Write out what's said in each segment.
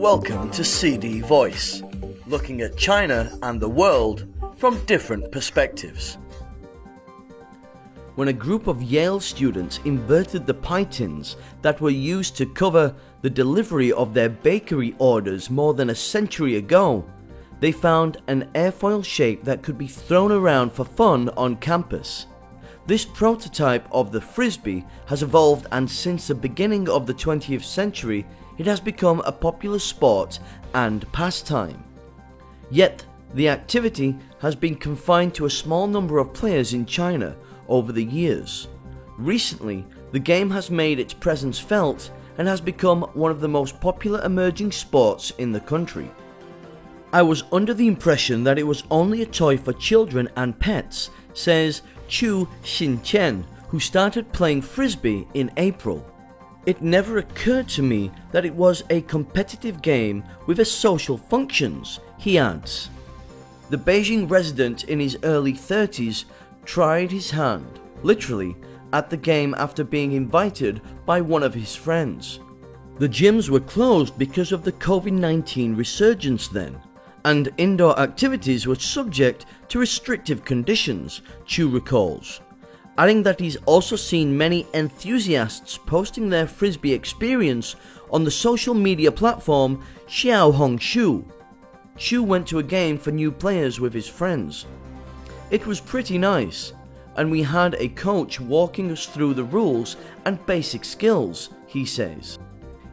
Welcome to CD Voice, looking at China and the world from different perspectives. When a group of Yale students inverted the pie tins that were used to cover the delivery of their bakery orders more than a century ago, they found an airfoil shape that could be thrown around for fun on campus. This prototype of the frisbee has evolved and since the beginning of the 20th century it has become a popular sport and pastime. Yet, the activity has been confined to a small number of players in China over the years. Recently, the game has made its presence felt and has become one of the most popular emerging sports in the country. I was under the impression that it was only a toy for children and pets, says Qu Xinchen, who started playing frisbee in April. It never occurred to me that it was a competitive game with a social functions, he adds. The Beijing resident in his early 30s tried his hand, literally, at the game after being invited by one of his friends. The gyms were closed because of the COVID 19 resurgence then, and indoor activities were subject to restrictive conditions, Qu recalls adding that he's also seen many enthusiasts posting their frisbee experience on the social media platform Xiao Xiaohongshu. Qu went to a game for new players with his friends. It was pretty nice, and we had a coach walking us through the rules and basic skills, he says.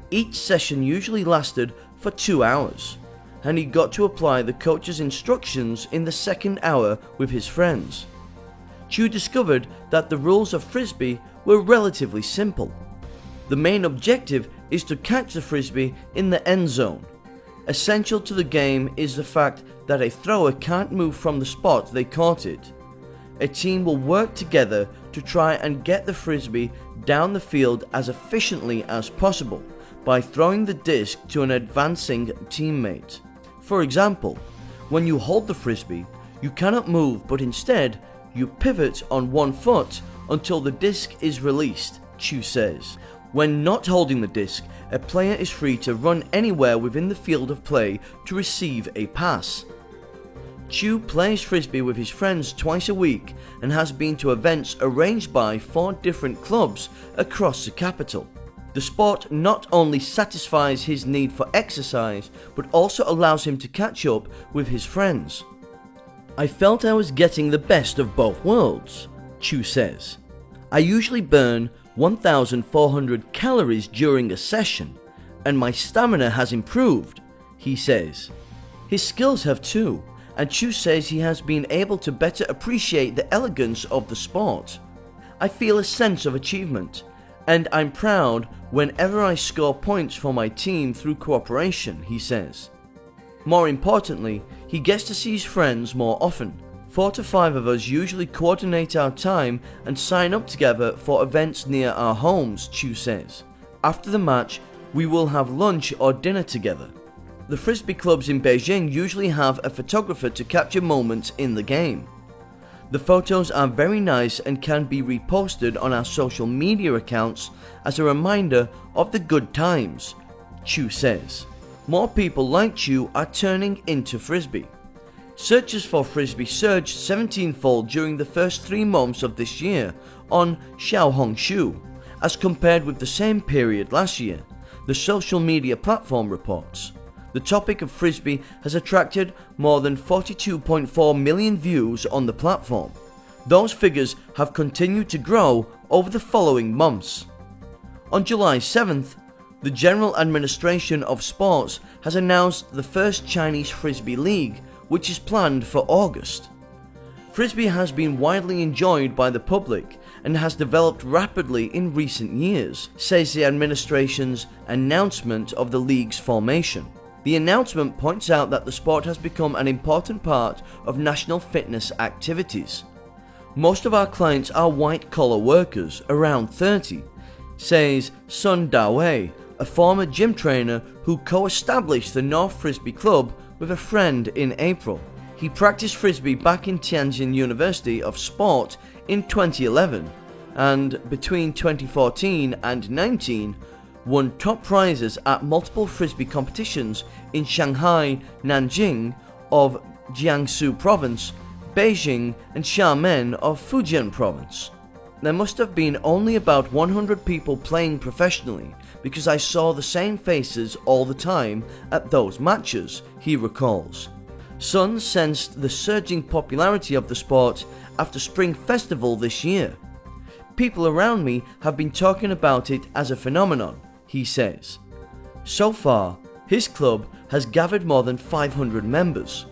Each session usually lasted for two hours, and he got to apply the coach's instructions in the second hour with his friends. Qu discovered that the rules of frisbee were relatively simple. The main objective is to catch the frisbee in the end zone. Essential to the game is the fact that a thrower can't move from the spot they caught it. A team will work together to try and get the frisbee down the field as efficiently as possible by throwing the disc to an advancing teammate. For example, when you hold the frisbee, you cannot move but instead you pivot on one foot until the disc is released, Qu says. When not holding the disc, a player is free to run anywhere within the field of play to receive a pass. Chu plays frisbee with his friends twice a week and has been to events arranged by four different clubs across the capital. The sport not only satisfies his need for exercise, but also allows him to catch up with his friends. I felt I was getting the best of both worlds, Qu says. I usually burn 1,400 calories during a session, and my stamina has improved, he says. His skills have too, and Qu says he has been able to better appreciate the elegance of the sport. I feel a sense of achievement, and I'm proud whenever I score points for my team through cooperation, he says. More importantly, he gets to see his friends more often. Four to five of us usually coordinate our time and sign up together for events near our homes, Qu says. After the match, we will have lunch or dinner together. The frisbee clubs in Beijing usually have a photographer to capture moments in the game. The photos are very nice and can be reposted on our social media accounts as a reminder of the good times, Qu says more people like Qu are turning into Frisbee. Searches for Frisbee surged 17 fold during the first three months of this year on Xiaohongshu, as compared with the same period last year, the social media platform reports. The topic of Frisbee has attracted more than 42.4 million views on the platform. Those figures have continued to grow over the following months. On July 7th, the General Administration of Sports has announced the first Chinese Frisbee League, which is planned for August. Frisbee has been widely enjoyed by the public and has developed rapidly in recent years, says the administration's announcement of the league's formation. The announcement points out that the sport has become an important part of national fitness activities. Most of our clients are white collar workers, around 30, says Sun Dawei, a former gym trainer who co established the North Frisbee Club with a friend in April. He practiced frisbee back in Tianjin University of Sport in 2011, and between 2014 and 19 won top prizes at multiple frisbee competitions in Shanghai, Nanjing of Jiangsu province, Beijing, and Xiamen of Fujian province. There must have been only about 100 people playing professionally because I saw the same faces all the time at those matches, he recalls. Sun sensed the surging popularity of the sport after Spring Festival this year. People around me have been talking about it as a phenomenon, he says. So far, his club has gathered more than 500 members.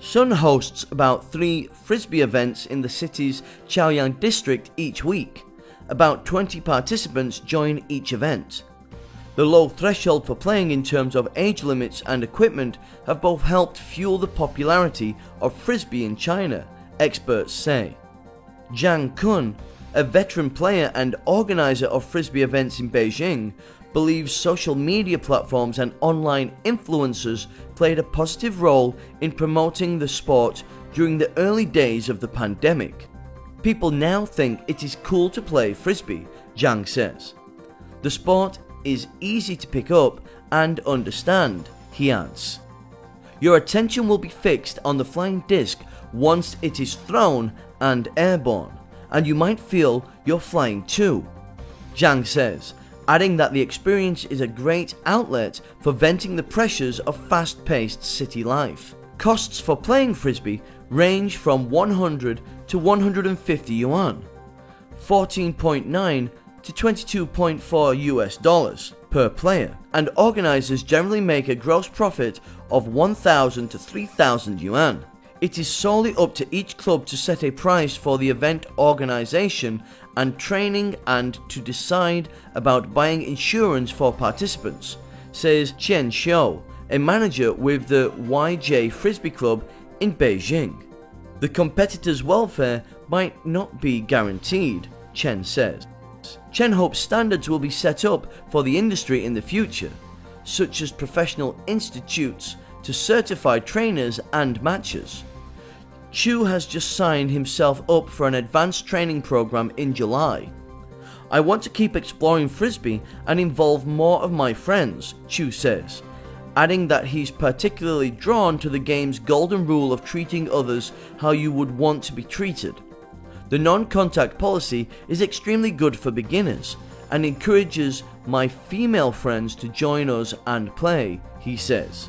Sun hosts about three frisbee events in the city's Chaoyang district each week. About 20 participants join each event. The low threshold for playing in terms of age limits and equipment have both helped fuel the popularity of frisbee in China, experts say. Zhang Kun, a veteran player and organizer of frisbee events in Beijing, believes social media platforms and online influencers played a positive role in promoting the sport during the early days of the pandemic. People now think it is cool to play frisbee, Zhang says. The sport is easy to pick up and understand, he adds. Your attention will be fixed on the flying disc once it is thrown and airborne, and you might feel you're flying too. Zhang says, adding that the experience is a great outlet for venting the pressures of fast paced city life. Costs for playing frisbee range from 100 to 150 yuan, 14.9 to 22.4 US dollars per player, and organizers generally make a gross profit of 1,000 to 3,000 yuan. It is solely up to each club to set a price for the event organization and training and to decide about buying insurance for participants, says Chen Xiao, a manager with the YJ Frisbee Club in Beijing. The competitors' welfare might not be guaranteed, Chen says. Chen hopes standards will be set up for the industry in the future, such as professional institutes to certify trainers and matches. Qu has just signed himself up for an advanced training program in July. I want to keep exploring Frisbee and involve more of my friends, Qu says, adding that he's particularly drawn to the game's golden rule of treating others how you would want to be treated. The non contact policy is extremely good for beginners and encourages my female friends to join us and play, he says.